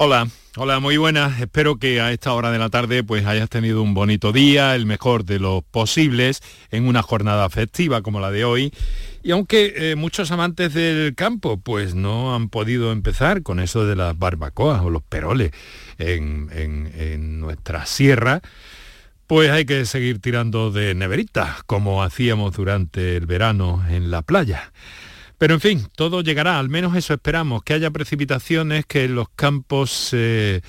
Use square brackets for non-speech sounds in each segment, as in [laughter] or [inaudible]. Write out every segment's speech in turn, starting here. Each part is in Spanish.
Hola, hola, muy buenas. Espero que a esta hora de la tarde pues hayas tenido un bonito día, el mejor de los posibles, en una jornada festiva como la de hoy. Y aunque eh, muchos amantes del campo pues no han podido empezar con eso de las barbacoas o los peroles en, en nuestra sierra, pues hay que seguir tirando de neveritas, como hacíamos durante el verano en la playa. Pero en fin, todo llegará, al menos eso esperamos, que haya precipitaciones, que los campos se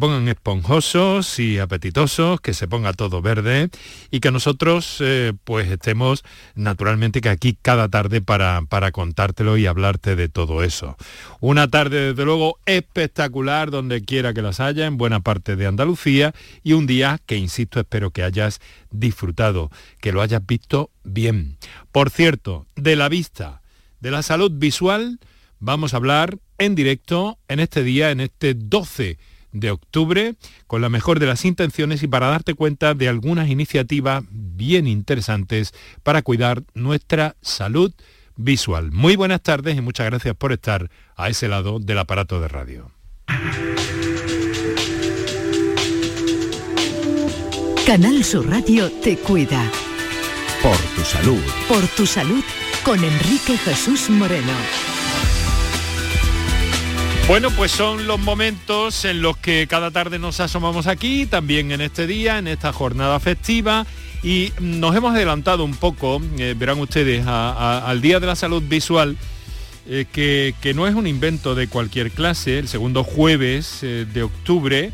pongan esponjosos y apetitosos, que se ponga todo verde y que nosotros eh, pues estemos naturalmente que aquí cada tarde para, para contártelo y hablarte de todo eso. Una tarde desde luego espectacular donde quiera que las haya, en buena parte de Andalucía y un día que, insisto, espero que hayas disfrutado, que lo hayas visto bien. Por cierto, de la vista, de la salud visual vamos a hablar en directo en este día, en este 12 de octubre, con la mejor de las intenciones y para darte cuenta de algunas iniciativas bien interesantes para cuidar nuestra salud visual. Muy buenas tardes y muchas gracias por estar a ese lado del aparato de radio. Canal Sur Radio te cuida. Por tu salud. Por tu salud con Enrique Jesús Moreno. Bueno, pues son los momentos en los que cada tarde nos asomamos aquí, también en este día, en esta jornada festiva, y nos hemos adelantado un poco, eh, verán ustedes, al Día de la Salud Visual, eh, que, no es un invento de cualquier clase, el segundo jueves eh, de octubre,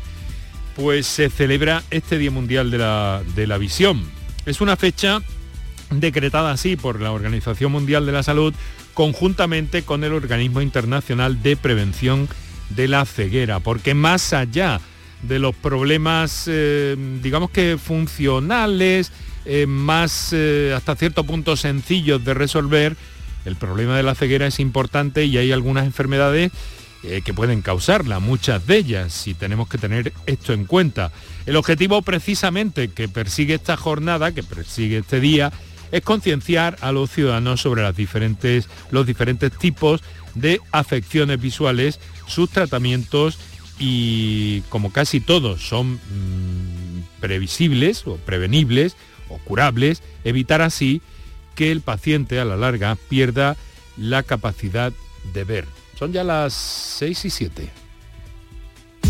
pues se celebra este Día Mundial de la, de la Visión. Es una fecha decretada así por la Organización Mundial de la Salud conjuntamente con el Organismo Internacional de Prevención de la Ceguera, porque más allá de los problemas, eh, digamos que funcionales, eh, más eh, hasta cierto punto sencillos de resolver, el problema de la ceguera es importante y hay algunas enfermedades que pueden causarla, muchas de ellas, y tenemos que tener esto en cuenta. El objetivo precisamente que persigue esta jornada, que persigue este día, es concienciar a los ciudadanos sobre los diferentes tipos de afecciones visuales, sus tratamientos y como casi todos son mm, previsibles o prevenibles o curables, evitar así que el paciente a la larga pierda la capacidad de ver. Son ya las 6 y 7.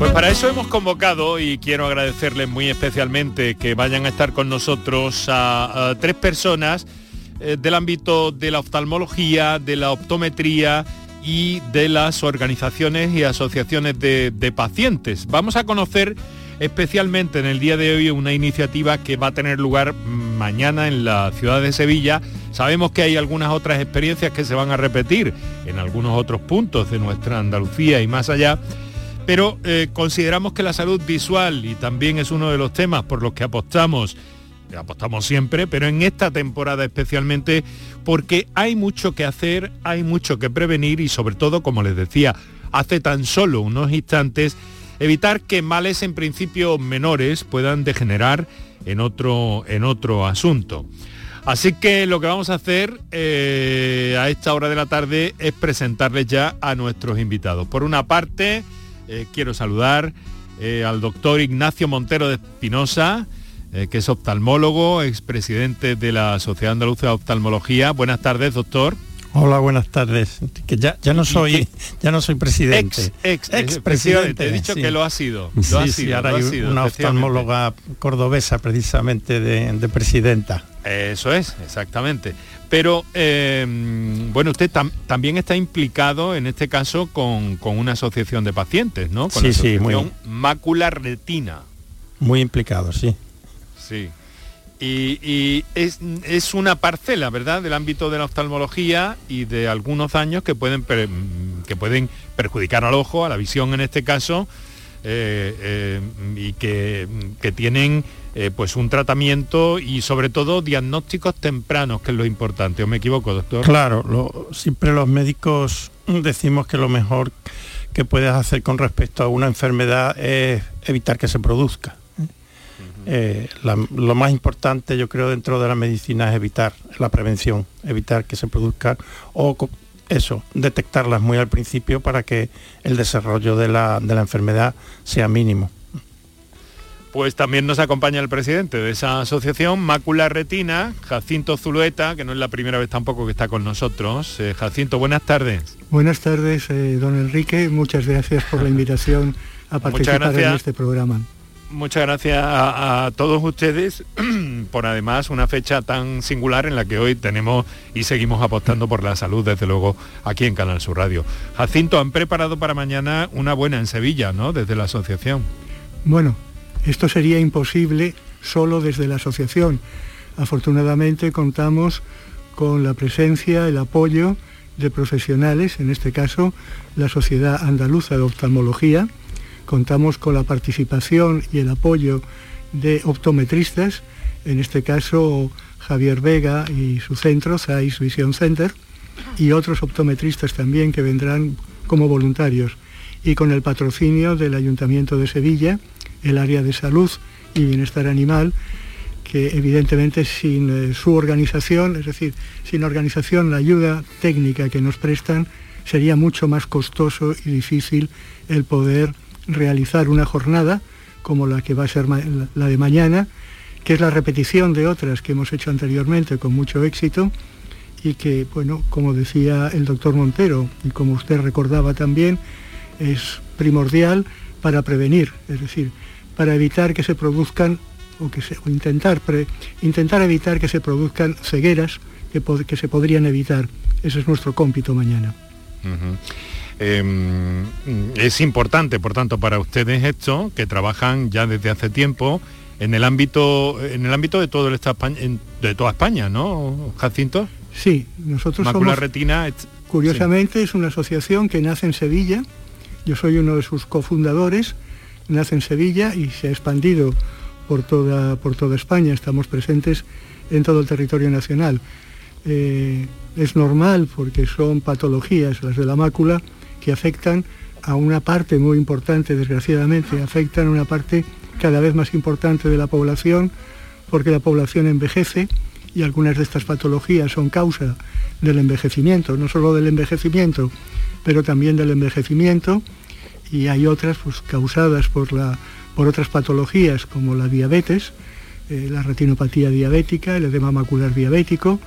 Para eso hemos convocado y quiero agradecerles muy especialmente que vayan a estar con nosotros a, tres personas eh, del ámbito de la oftalmología, de la optometría y de las organizaciones y asociaciones de pacientes. Vamos a conocer especialmente en el día de hoy una iniciativa que va a tener lugar mañana en la ciudad de Sevilla. Sabemos que hay algunas otras experiencias que se van a repetir en algunos otros puntos de nuestra Andalucía y más allá pero eh, consideramos que la salud visual, y también es uno de los temas por los que apostamos, apostamos siempre, pero en esta temporada especialmente, porque hay mucho que hacer, hay mucho que prevenir y sobre todo, como les decía, hace tan solo unos instantes, evitar que males en principio menores puedan degenerar en otro, en otro asunto. Así que lo que vamos a hacer eh, a esta hora de la tarde es presentarles ya a nuestros invitados. Por una parte, eh, quiero saludar eh, al doctor Ignacio Montero de Espinosa, eh, que es oftalmólogo, expresidente de la Sociedad Andaluza de Oftalmología. Buenas tardes, doctor. Hola, buenas tardes. Que ya, ya no soy ya no soy presidente. Ex, ex, presidente. He dicho que lo ha sido. sí, sí, ahora hay una oftalmóloga cordobesa precisamente de presidenta. Eso es, exactamente. Pero, eh, bueno, usted también está implicado en este caso con, una asociación de pacientes, ¿no? Con sí, sí, muy... Mácula Retina. Muy implicado, sí. Sí. Y, es, una parcela, ¿verdad?, del ámbito de la oftalmología y de algunos daños que pueden, que pueden perjudicar al ojo, a la visión en este caso, eh, eh, y que, tienen eh, pues un tratamiento y sobre todo diagnósticos tempranos, que es lo importante. ¿O me equivoco, doctor? Claro, siempre los médicos decimos que lo mejor que puedes hacer con respecto a una enfermedad es evitar que se produzca. Eh, lo más importante yo creo dentro de la medicina es evitar la prevención, evitar que se produzca o eso, detectarlas muy al principio para que el desarrollo de la, de la enfermedad sea mínimo. Pues también nos acompaña el presidente de esa asociación, Mácula Retina, Jacinto Zulueta, que no es la primera vez tampoco que está con nosotros. Eh, Jacinto, buenas tardes. Buenas tardes, eh, don Enrique. Muchas gracias por la [laughs] invitación a participar en este programa. Muchas gracias a, todos ustedes [clears throat] por además una fecha tan singular en la que hoy tenemos y seguimos apostando por la salud, desde luego, aquí en Canal Sur Radio. Jacinto, han preparado para mañana una buena en Sevilla, ¿no? Desde la asociación. Bueno, esto sería imposible solo desde la asociación. Afortunadamente contamos con la presencia, el apoyo de profesionales, en este caso la Sociedad Andaluza de Oftalmología, contamos con la participación y el apoyo de optometristas, en este caso Javier Vega y su centro, SAIS Vision Center, y otros optometristas también que vendrán como voluntarios, y con el patrocinio del Ayuntamiento de Sevilla, el área de salud y bienestar animal, que evidentemente sin eh, su organización, es decir, sin organización, la ayuda técnica que nos prestan, sería mucho más costoso y difícil el poder realizar una jornada como la que va a ser la de mañana, que es la repetición de otras que hemos hecho anteriormente con mucho éxito y que, bueno, como decía el doctor Montero y como usted recordaba también, es primordial para prevenir, es decir, para evitar que se produzcan o, que se, intentar, intentar evitar que se produzcan cegueras que, que, se podrían evitar. Ese es nuestro cómpito mañana. Em, es importante, por tanto, para ustedes esto, que trabajan ya desde hace tiempo en el ámbito, en el ámbito de todo el de toda España, ¿no, Jacinto? Sí, nosotros somos... Retina... Curiosamente es una asociación que nace en Sevilla, yo soy uno de sus cofundadores, nace en Sevilla y se ha expandido por toda, por toda España, estamos presentes en todo el territorio nacional. Eh, es normal porque son patologías, las de la mácula, que afectan a una parte muy importante, desgraciadamente, afectan a una parte cada vez más importante de la población, porque la población envejece y algunas de estas patologías son causa del envejecimiento, no solo del envejecimiento, pero también del envejecimiento, y hay otras pues, causadas por, la, por otras patologías como la diabetes, eh, la retinopatía diabética, el edema macular diabético,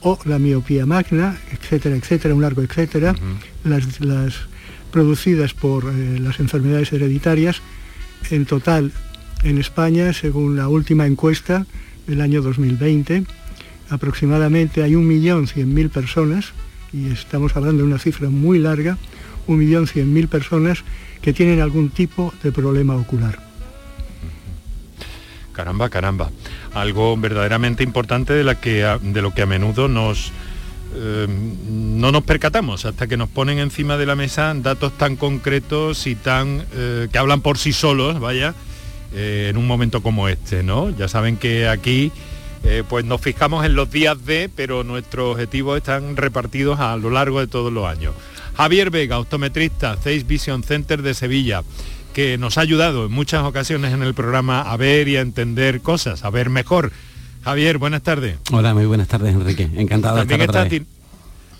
o la miopía magna, etcétera, etcétera, un largo etcétera, las, producidas por eh, las enfermedades hereditarias, en total en España, según la última encuesta del año 2020, aproximadamente hay 1.100.000 personas, y estamos hablando de una cifra muy larga, 1.100.000 personas que tienen algún tipo de problema ocular. Caramba, caramba. Algo verdaderamente importante de, la que, de lo que a menudo nos, eh, no nos percatamos hasta que nos ponen encima de la mesa datos tan concretos y tan eh, que hablan por sí solos, vaya, eh, en un momento como este, ¿no? Ya saben que aquí pues nos fijamos en los días de, pero nuestros objetivos están repartidos a lo largo de todos los años. Javier Vega, optometrista, Face Vision Center de Sevilla que nos ha ayudado en muchas ocasiones en el programa a ver y a entender cosas, a ver mejor. Javier, buenas tardes. Hola, muy buenas tardes, Enrique. Encantado también de estar otra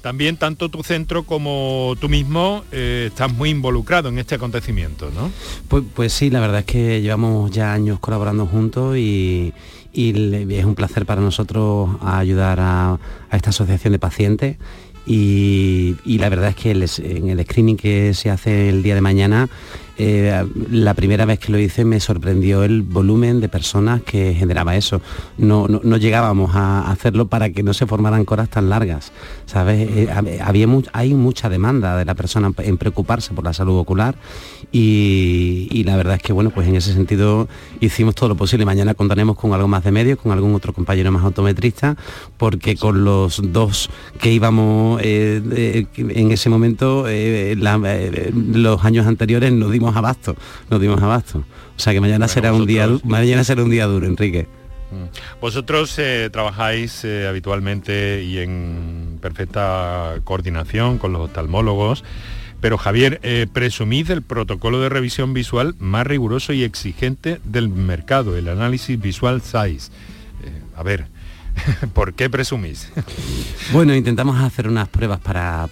También tanto tu centro como tú mismo eh, estás muy involucrado en este acontecimiento, ¿no? Pues, pues, sí, la verdad es que llevamos ya años colaborando juntos y, es un placer para nosotros ayudar a, esta asociación de pacientes y, la verdad es que en el screening que se hace el día de mañana eh, la primera vez que lo hice me sorprendió el volumen de personas que generaba eso. No, no, llegábamos a hacerlo para que no se formaran coras tan largas, ¿sabes? Eh, había hay mucha demanda de la persona en preocuparse por la salud ocular y, la verdad es que, bueno, pues en ese sentido hicimos todo lo posible. Mañana contaremos con algo más de medios, con algún otro compañero más autometrista, porque con los dos que íbamos eh, en ese momento, los años anteriores nos dimos abasto, nos dimos abasto. O sea que mañana será un día mañana será un día duro, Enrique. Mm. Vosotros eh, trabajáis eh, habitualmente y en perfecta coordinación con los oftalmólogos, pero Javier, eh, presumís el protocolo de revisión visual más riguroso y exigente del mercado, el análisis visual size. a ver, [laughs] ¿Por qué presumís? [laughs] Bueno, intentamos hacer unas pruebas para,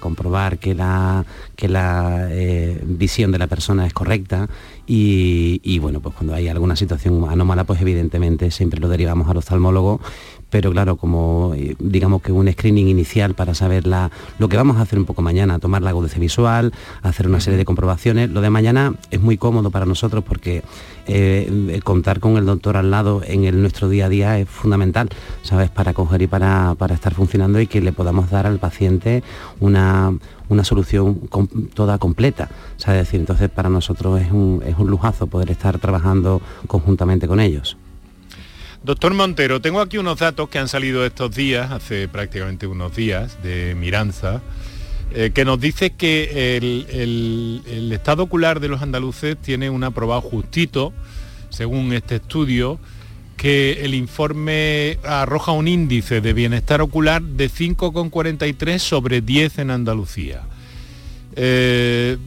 comprobar que la, que la eh, visión de la persona es correcta y, bueno, pues cuando hay alguna situación anómala, pues evidentemente siempre lo derivamos al oftalmólogo pero claro, como eh, digamos que un screening inicial para saber lo que vamos a hacer un poco mañana, tomar la agudeza visual, hacer una serie de comprobaciones. Lo de mañana es muy cómodo para nosotros porque eh, contar con el doctor al lado en el, nuestro día a día es fundamental, ¿sabes? Para coger y para, estar funcionando y que le podamos dar al paciente una, solución toda completa. ¿sabes? entonces para nosotros es un, es un lujazo poder estar trabajando conjuntamente con ellos. Doctor Montero, tengo aquí unos datos que han salido estos días, hace prácticamente unos días, de Miranza, eh, que nos dice que el, estado ocular de los andaluces tiene un aprobado justito, según este estudio, que el informe arroja un índice de bienestar ocular de 5,43 sobre 10 en Andalucía. Eh,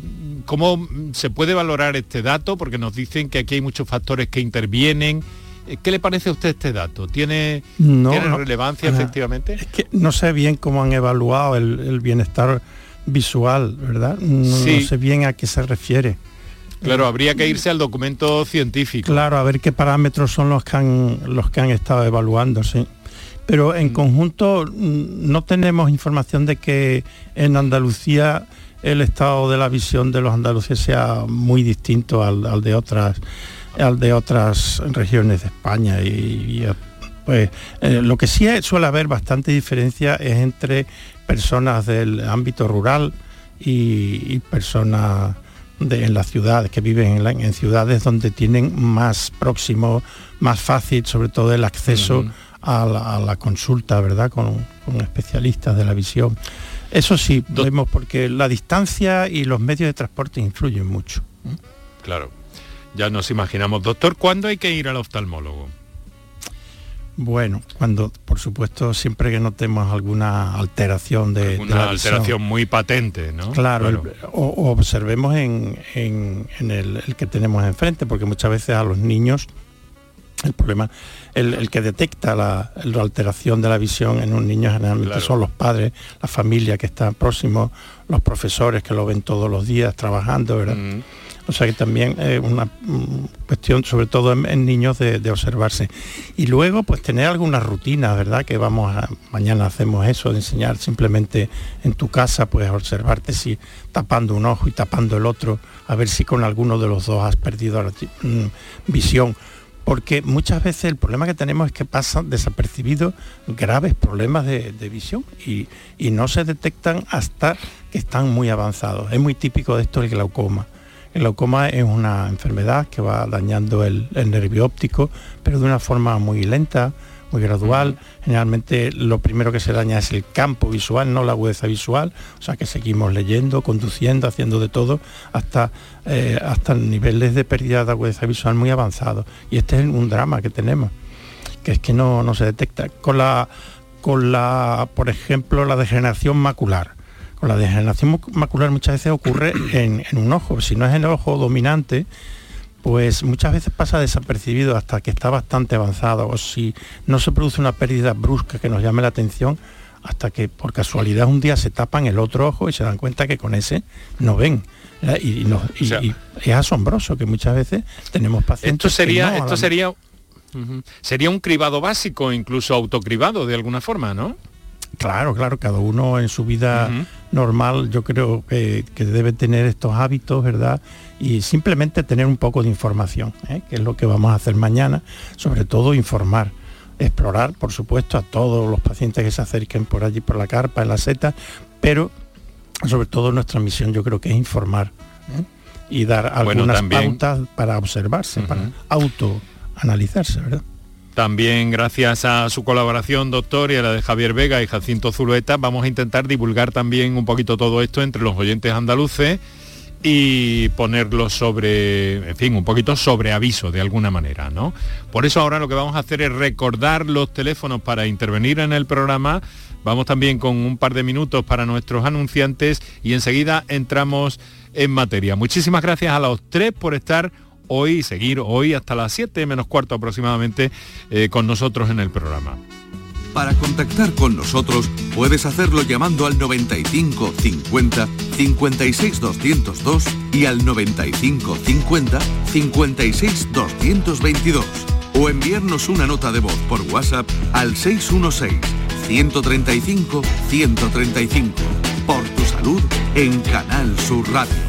¿Cómo se puede valorar este dato? Porque nos dicen que aquí hay muchos factores que intervienen ¿Qué le parece a usted este dato? ¿Tiene, relevancia efectivamente? Es que no sé bien cómo han evaluado el, bienestar visual, ¿verdad? No, sé bien a qué se refiere. Claro, habría que irse al documento científico. Claro, a ver qué parámetros son los que han, los que han estado evaluando, sí. Pero en mm. conjunto mm, no tenemos información de que en Andalucía el estado de la visión de los andaluces sea muy distinto al de otras al de otras regiones de España y, pues eh, lo que sí suele haber bastante diferencia es entre personas del ámbito rural y, personas de, en la ciudad, que viven en, ciudades donde tienen más próximo, más fácil, sobre todo el acceso a, la, consulta, ¿verdad? Con, especialistas de la visión. Eso sí, vemos porque la distancia y los medios de transporte influyen mucho. Claro. Ya nos imaginamos. Doctor, ¿cuándo hay que ir al oftalmólogo? Bueno, cuando, por supuesto, siempre que notemos alguna alteración de, una alteración muy patente, ¿no? Claro, o, observemos en, el, que tenemos enfrente, porque muchas veces a los niños el problema, el, que detecta la, alteración de la visión en un niño generalmente son los padres, la familia que está próximo, los profesores que lo ven todos los días trabajando, ¿verdad? Mm. O sea que también es una mm, cuestión, sobre todo en, niños, de, observarse. Y luego, pues tener alguna rutina, ¿verdad? Que vamos a, mañana hacemos eso, de enseñar simplemente en tu casa, pues a observarte si tapando un ojo y tapando el otro, a ver si con alguno de los dos has perdido la mm, visión porque muchas veces el problema que tenemos es que pasan desapercibidos graves problemas de, visión y, y, no se detectan hasta que están muy avanzados. Es muy típico de esto el glaucoma. El glaucoma es una enfermedad que va dañando el, nervio óptico, pero de una forma muy lenta, muy gradual. Generalmente lo primero que se daña es el campo visual, no la agudeza visual, o sea que seguimos leyendo, conduciendo, haciendo de todo, hasta, eh, hasta niveles de pérdida de agudeza visual muy avanzados. Y este es un drama que tenemos, que es que no, no se detecta. Con la, con la, por ejemplo, la degeneración macular la degeneración macular muchas veces ocurre en, un ojo. Si no es el ojo dominante, pues muchas veces pasa desapercibido hasta que está bastante avanzado. O si no se produce una pérdida brusca que nos llame la atención, hasta que por casualidad un día se tapan el otro ojo y se dan cuenta que con ese no ven. Y, es asombroso que muchas veces tenemos pacientes. Esto sería, esto sería, sería un cribado básico, incluso autocribado de alguna forma, ¿no? Claro, claro, cada uno en su vida normal yo creo que, debe tener estos hábitos, ¿verdad? Y simplemente tener un poco de información, ¿eh? que es lo que vamos a hacer mañana, sobre todo informar, explorar, por supuesto, a todos los pacientes que se acerquen por allí, por la carpa, en la seta, pero sobre todo nuestra misión yo creo que es informar ¿eh? y dar algunas pautas para observarse, para autoanalizarse, ¿verdad? También gracias a su colaboración, doctor, y a la de Javier Vega y Jacinto Zulueta, vamos a intentar divulgar también un poquito todo esto entre los oyentes andaluces y ponerlo sobre, en fin, un poquito sobre aviso de alguna manera, ¿no? Por eso ahora lo que vamos a hacer es recordar los teléfonos para intervenir en el programa. Vamos también con un par de minutos para nuestros anunciantes y enseguida entramos en materia. Muchísimas gracias a los tres por estar hoy, seguir hoy hasta las 7 menos cuarto aproximadamente eh, con nosotros en el programa. Para contactar con nosotros puedes hacerlo llamando al 95 50 56 202 y al 95 50 56 222 o enviarnos una nota de voz por WhatsApp al 616 135 135 por tu salud en Canal Sur Radio.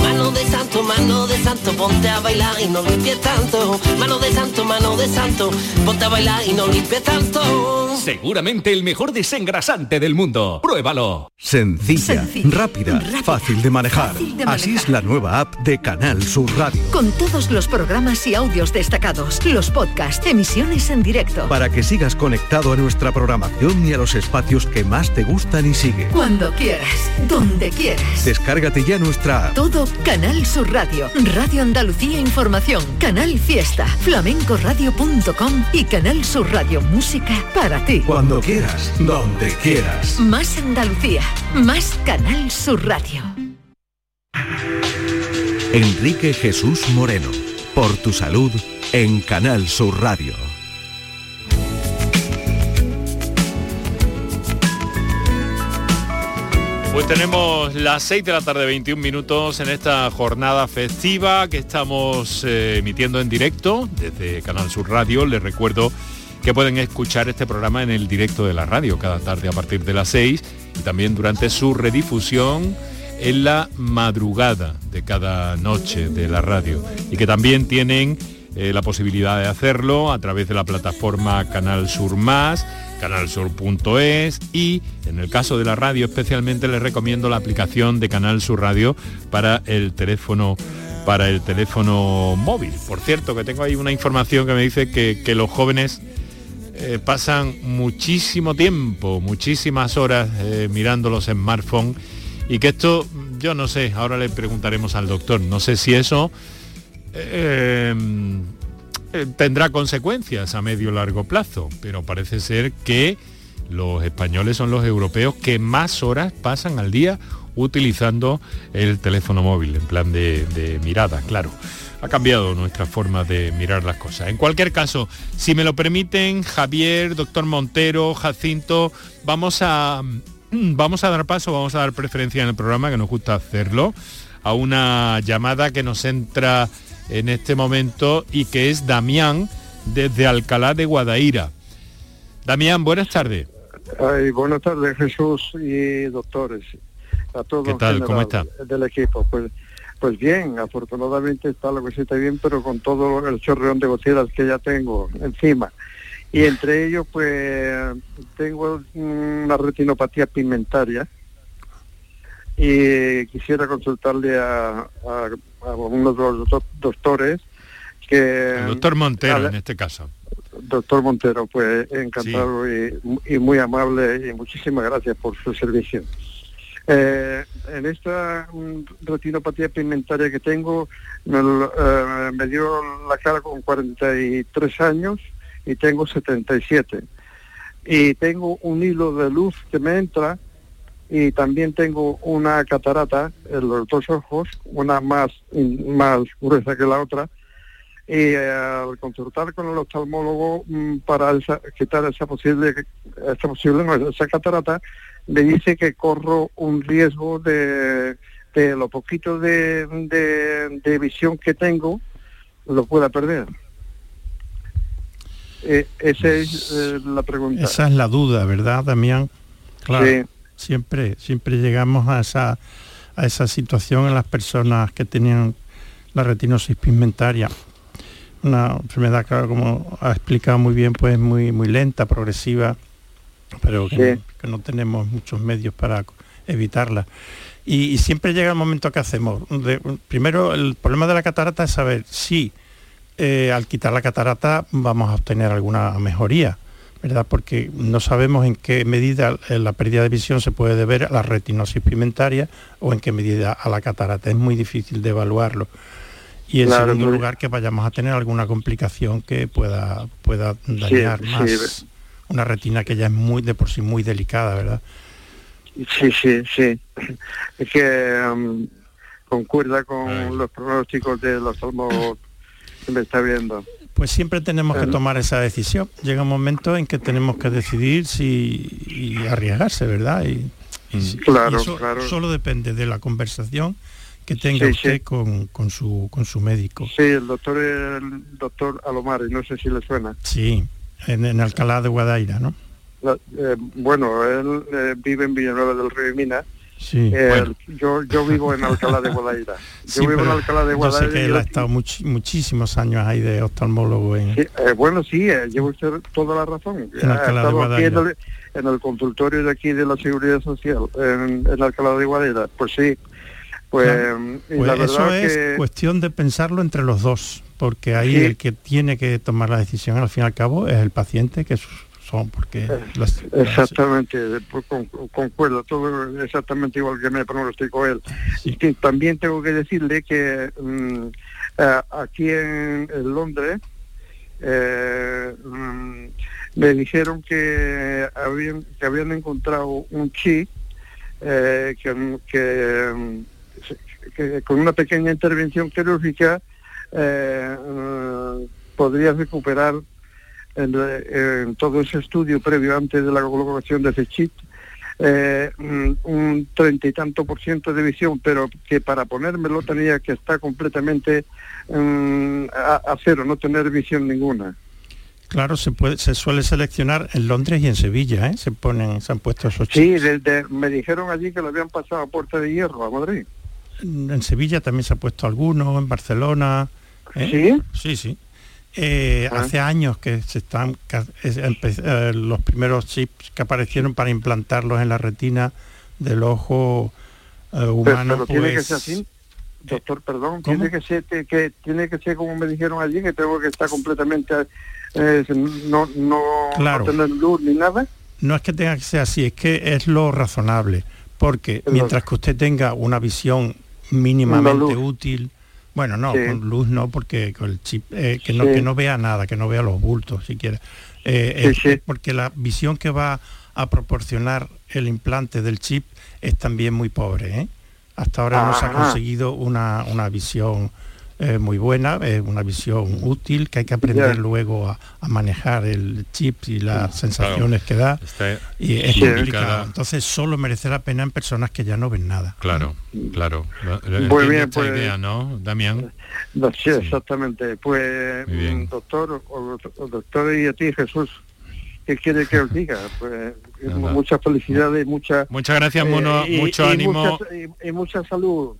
mano de santo, mano de santo, ponte a bailar y no limpies tanto, mano de santo, mano de santo, ponte a bailar y no limpies tanto. Seguramente el mejor desengrasante del mundo. Pruébalo. Sencilla, rápida, fácil de manejar. Así es la nueva app de Canal Sur Radio. Con todos los programas y audios destacados, los podcasts, emisiones en directo. Para que sigas conectado a nuestra programación y a los espacios que más te gustan y sigue. Cuando quieras, donde quieras. Descárgate ya nuestra app. Todo Canal Sur Radio, Radio Andalucía Información, Canal Fiesta, flamencoradio.com y Canal Sur Radio Música para ti. Cuando quieras, donde quieras. Más Andalucía, más Canal Sur Radio. Enrique Jesús Moreno, por tu salud en Canal Sur Radio. Pues tenemos las 6 de la tarde, 21 minutos en esta jornada festiva que estamos eh, emitiendo en directo desde Canal Sur Radio. Les recuerdo que pueden escuchar este programa en el directo de la radio cada tarde a partir de las 6 y también durante su redifusión en la madrugada de cada noche de la radio y que también tienen eh, la posibilidad de hacerlo a través de la plataforma Canal Sur Más, canalsur.es y en el caso de la radio especialmente les recomiendo la aplicación de Canal Sur Radio para el teléfono para el teléfono móvil. Por cierto, que tengo ahí una información que me dice que, los jóvenes eh, pasan muchísimo tiempo, muchísimas horas eh, mirando los smartphones y que esto, yo no sé, ahora le preguntaremos al doctor, no sé si eso eh, eh, tendrá consecuencias a medio largo plazo, pero parece ser que los españoles son los europeos que más horas pasan al día utilizando el teléfono móvil, en plan de, de mirada, claro ha cambiado nuestra forma de mirar las cosas. En cualquier caso, si me lo permiten, Javier, doctor Montero, Jacinto, vamos a Mm, vamos a dar paso, vamos a dar preferencia en el programa, que nos gusta hacerlo, a una llamada que nos entra en este momento y que es Damián desde Alcalá de Guadaira. Damián, buenas tardes. buenas tardes Jesús y doctores. A todos ¿Qué tal? ¿Cómo está? Del equipo. Pues, pues bien, afortunadamente está la cosita bien, pero con todo el chorreón de goteras que ya tengo encima y entre ellos pues tengo una retinopatía pigmentaria y quisiera consultarle a, a, unos doctores que... El doctor Montero en este caso. Doctor Montero, pues encantado y, muy amable y muchísimas gracias por su servicio. Eh, en esta retinopatía pigmentaria que tengo, me, eh, me dio la cara con 43 años y tengo 77. Y tengo un hilo de luz que me entra y también tengo una catarata en los dos ojos, una más, más gruesa que la otra. Y eh, al consultar con el oftalmólogo mm, para esa- quitar esa posible, esa posible no, esa catarata, me dice que corro un riesgo de, de lo poquito de, de- de visión que tengo, lo pueda perder. Eh, esa es eh, la pregunta. Esa es la duda, ¿verdad, Damián? Claro. Sí. Siempre, siempre llegamos a esa, a esa situación en las personas que tenían la retinosis pigmentaria. Una enfermedad, claro, como ha explicado muy bien, pues muy, muy lenta, progresiva, pero que, Sí. no, que no tenemos muchos medios para evitarla. Y, y siempre llega el momento que hacemos. de- primero, el problema de la catarata es saber si eh, al quitar la catarata vamos a obtener alguna mejoría, ¿verdad? Porque no sabemos en qué medida eh, la pérdida de visión se puede deber a la retinosis pigmentaria o en qué medida a la catarata. Es muy difícil de evaluarlo. Y en Claro, segundo lugar, que vayamos a tener alguna complicación que pueda, pueda dañar sí, más una retina que ya es muy de por sí muy delicada, ¿verdad? Sí, sí, sí. Es que um, concuerda con los pronósticos de los salmos que me está viendo. Pues siempre tenemos que tomar esa decisión. Llega un momento en que tenemos que decidir si y arriesgarse, ¿verdad? Y, y Claro, y eso claro. solo depende de la conversación que tenga Sí, usted sí. Con, con su con su médico. Sí, el doctor el doctor Alomar, no sé si le suena. Sí, en, en Alcalá de Guadaira, ¿no? La- eh, bueno, él eh, vive en Villanueva del Río y Mina. Sí. Eh, Bueno. yo, yo vivo en Alcalá de Guadaira. [laughs] Yo Sí, vivo en Alcalá de yo Guadaira. sé que él yo- ha estado much- muchísimos años ahí de oftalmólogo en... Sí, eh, bueno, sí, eh, lleva usted toda la razón. En Ha Alcalá de en el, en el consultorio de aquí de la Seguridad Social, en, en Alcalá de Guadaira. Pues sí, pues, Pues la eso verdad es que... cuestión de pensarlo entre los dos, porque ahí Sí. el que tiene que tomar la decisión al fin y al cabo es el paciente, que son, porque las- las- Exactamente, pues, con- concuerdo, todo exactamente igual que me pronosticó él. Y que también tengo que decirle que mm, eh, aquí en, en Londres eh, mm, me dijeron que habían, que habían encontrado un chip eh, que, que, mm, que con una pequeña intervención quirúrgica eh, podría recuperar en, en todo ese estudio previo antes de la colocación de ese chip eh, mm, un treinta y tanto por ciento de visión, pero que para ponérmelo tenía que estar completamente mm, a, a cero, no tener visión ninguna. Claro, se puede, se suele seleccionar en Londres y en Sevilla, ¿eh? se ponen, se han puesto esos Sí, chips. desde, me dijeron allí que lo habían pasado a Puerta de Hierro, a Madrid. En Sevilla también se ha puesto alguno, en Barcelona. ¿eh? ¿Sí? Sí, sí. Eh. Hace años que se están empe- eh, los primeros chips que aparecieron para implantarlos en la retina del ojo eh, Pero, humano. pero tiene que pues, ser así, doctor, perdón, ¿cómo? tiene que ser que, que tiene que ser como me dijeron allí, que tengo que estar completamente no, no, Claro. no tener luz ni nada. No es que tenga que ser así, es que es lo razonable, porque mientras que usted tenga una visión mínimamente útil, bueno, no, Sí. con luz no, porque con el chip, eh, que, no, Sí. que no vea nada, que no vea los bultos siquiera. Eh, Sí, es- porque la visión que va a proporcionar el implante del chip es también muy pobre. ¿eh? Hasta ahora no se ha conseguido una, una visión eh, muy buena, eh, una visión útil que hay que aprender luego a, a manejar el chip y las sensaciones que da. Está- Y es complicado. Entonces solo merece la pena en personas que ya no ven nada. Claro, claro. Muy Entiendo bien, esta pues- idea, ¿no, Damián? No, sí, exactamente. Pues, Muy bien. mm, doctor, o, o doctor y a ti, Jesús, ¿qué quiere que os diga? Pues muchas felicidades, mucha, Muchas gracias, Mono, y- mucho y ánimo. mucha- y, y mucha salud.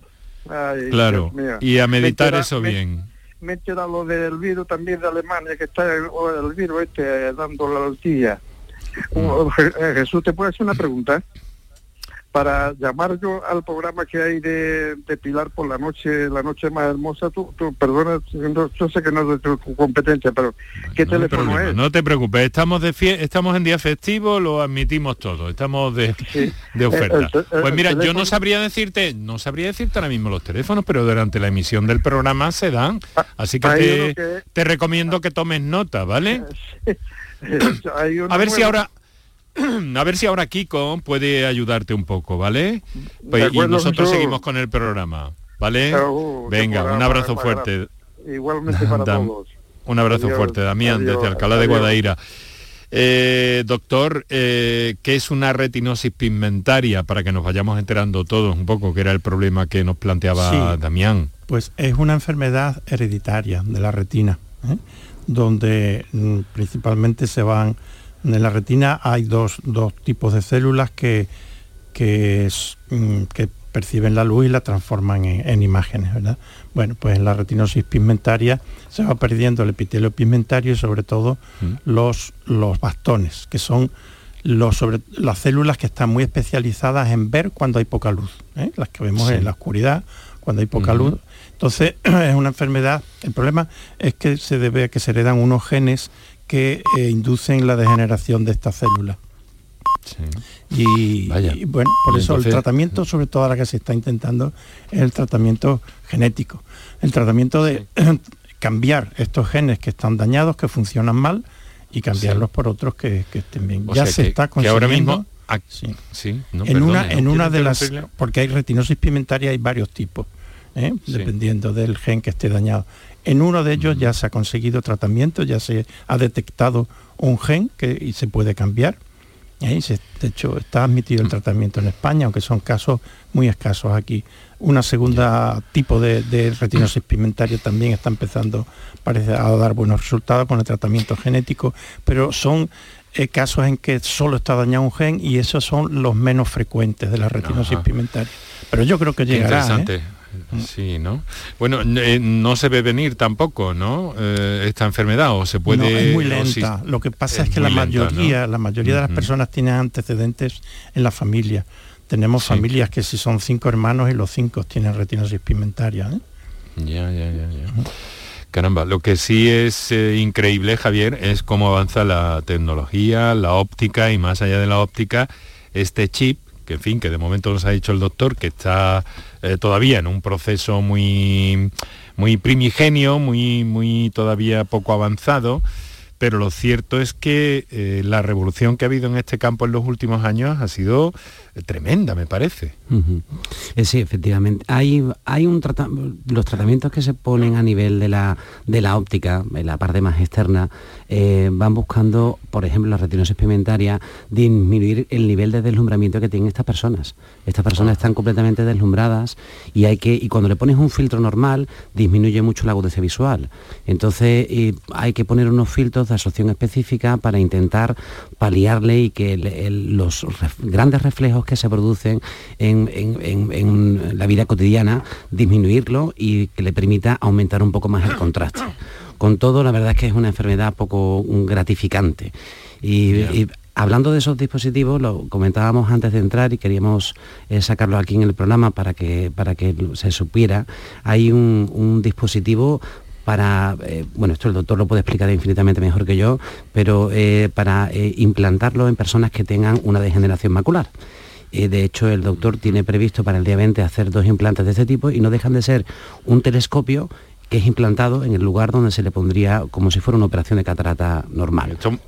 Ay, Claro, y a Me meditar entera- eso bien. Me he enterado lo del virus también de Alemania, que está el, el virus este eh, dando la tortilla. Mm. Oh, eh, Jesús, ¿te puedo hacer una pregunta? Para llamar yo al programa que hay de, de Pilar por la noche, la noche más hermosa, tú, tú perdona, no- yo sé que no es de tu competencia, pero ¿qué No teléfono es? No te preocupes, estamos de fie- estamos en día festivo, lo admitimos todo, estamos de, de oferta. el el pues mira, yo no sabría decirte, no sabría decirte ahora mismo los teléfonos, pero durante la emisión del programa se dan. Así que te, uno que- te recomiendo que tomes nota, ¿vale? [laughs] [laughs] A ver si ahora [clears throat] a ver si ahora Kiko puede ayudarte un poco, ¿vale? Pues, y nosotros seguimos con el programa, ¿vale? Uh, Venga, un abrazo más fuerte. Igualmente para [laughs] Dam- todos. Un abrazo Adiós, fuerte, Damián, adiós, desde Alcalá de. Guadaira. Eh, doctor, eh, ¿qué es una retinosis pigmentaria? Para que nos vayamos enterando todos un poco, que era el problema que nos planteaba Sí. Damián. Pues es una enfermedad hereditaria de la retina, ¿eh? donde mm, principalmente se van, en la retina hay dos, dos tipos de células que, que, es, mm, que perciben la luz y la transforman en, en imágenes, ¿verdad? Bueno, pues en la retinosis pigmentaria se va perdiendo el epitelio pigmentario y sobre todo los, los bastones, que son los sobre, las células que están muy especializadas en ver cuando hay poca luz, ¿eh? las que vemos Sí. en la oscuridad, cuando hay poca luz. Entonces [clears throat] es una enfermedad, el problema es que se debe a que se heredan unos genes que eh, inducen la degeneración de estas células. Y, Vaya. y bueno, por eso entonces- el tratamiento, sobre todo ahora que se está intentando, es el tratamiento genético. El tratamiento de [clears throat] cambiar estos genes que están dañados, que funcionan mal, y cambiarlos por otros que, que estén bien. O ya sea se que- está que ahora consiguiendo. mismo sí, sí, no, en una, en no una de las porque hay retinosis pigmentaria hay varios tipos ¿eh? Sí. dependiendo del gen que esté dañado en uno de ellos ya se ha conseguido tratamiento ya se ha detectado un gen que y se puede cambiar ¿eh? Se- de hecho está admitido el tratamiento en España aunque son casos muy escasos aquí una segunda tipo de, de retinosis pigmentaria también está empezando parece a dar buenos resultados con el tratamiento genético pero son eh, casos en que solo está dañado un gen y esos son los menos frecuentes de la retinosis Ajá. pigmentaria. Pero yo creo que Qué llegará. interesante. ¿eh? Sí, ¿no? Bueno, eh, no se ve venir tampoco, ¿no? Eh, esta enfermedad o se puede. No, es muy lenta. si- Lo que pasa es, es que la lenta, mayoría, ¿no? la mayoría de las personas tienen antecedentes en la familia. Tenemos Sí. familias que si son cinco hermanos y los cinco tienen retinosis pigmentaria. ¿eh? Ya, ya, ya, ya. Caramba, lo que sí es eh, increíble, Javier, es cómo avanza la tecnología, la óptica y más allá de la óptica, este chip, que en fin, que de momento nos ha dicho el doctor, que está eh, todavía en un proceso muy, muy primigenio, muy, muy todavía poco avanzado, pero lo cierto es que eh, la revolución que ha habido en este campo en los últimos años ha sido eh, tremenda, me parece. Eh, sí, efectivamente. Hay, hay un trata- los tratamientos que se ponen a nivel de la, de la óptica, en la parte más externa, eh, van buscando, por ejemplo, la retinosis pigmentaria, disminuir el nivel de deslumbramiento que tienen estas personas. Estas personas están completamente deslumbradas y hay que, y cuando le pones un filtro normal, disminuye mucho la agudeza visual. Entonces eh, hay que poner unos filtros de absorción específica para intentar paliarle y que el- el- los ref- grandes reflejos que se producen en, en- en- en la vida cotidiana, disminuirlo y que le permita aumentar un poco más el contraste. Con todo, la verdad es que es una enfermedad poco gratificante. Y, y hablando de esos dispositivos, lo comentábamos antes de entrar y queríamos eh, sacarlo aquí en el programa para que, para que se supiera, hay un, un dispositivo para, eh, bueno, esto el doctor lo puede explicar infinitamente mejor que yo, pero eh, para eh, implantarlo en personas que tengan una degeneración macular. Eh, de hecho, el doctor tiene previsto para el día 20 hacer dos implantes de este tipo y no dejan de ser un telescopio que es implantado en el lugar donde se le pondría como si fuera una operación de catarata normal. Esto,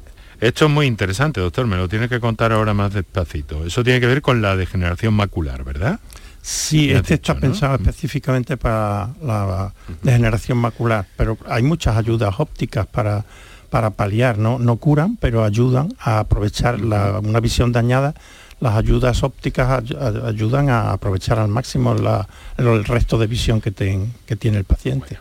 esto es muy interesante, doctor, me lo tiene que contar ahora más despacito. Eso tiene que ver con la degeneración macular, ¿verdad? Sí, este dicho, está ¿no? pensado específicamente para la degeneración macular, pero hay muchas ayudas ópticas para, para paliar, ¿no? no curan, pero ayudan a aprovechar la- una visión dañada. Las ayudas ópticas ay- ay- ayudan a aprovechar al máximo el resto de visión que, ten- que tiene el paciente.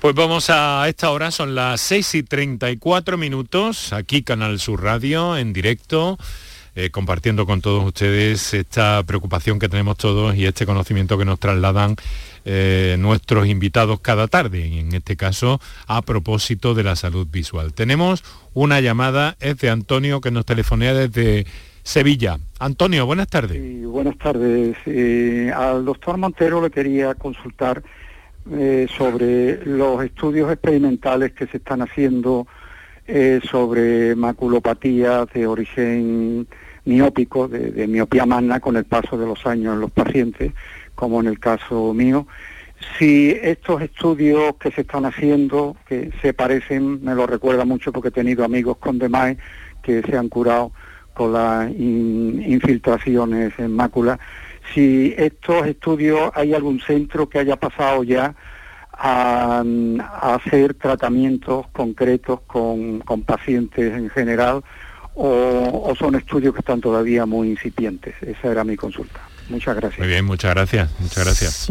Pues vamos a esta hora, son las 6 y 34 minutos, aquí Canal Sur Radio, en directo, eh, compartiendo con todos ustedes esta preocupación que tenemos todos y este conocimiento que nos trasladan eh, nuestros invitados cada tarde, en este caso a propósito de la salud visual. Tenemos una llamada, es de Antonio, que nos telefonea desde Sevilla. Antonio, buenas tardes. Buenas tardes. Eh, al doctor Montero le quería consultar eh, sobre los estudios experimentales que se están haciendo eh, sobre maculopatía de origen miópico, de, miopía magna con el paso de los años en los pacientes, como en el caso mío. Si estos estudios que se están haciendo, que se parecen, me lo recuerda mucho porque he tenido amigos con demás que se han curado con las infiltraciones en mácula, si estos estudios hay algún centro que haya pasado ya a, hacer tratamientos concretos con, pacientes en general o, son estudios que están todavía muy incipientes. Esa era mi consulta. Muchas gracias. Muy bien, muchas gracias. Muchas gracias.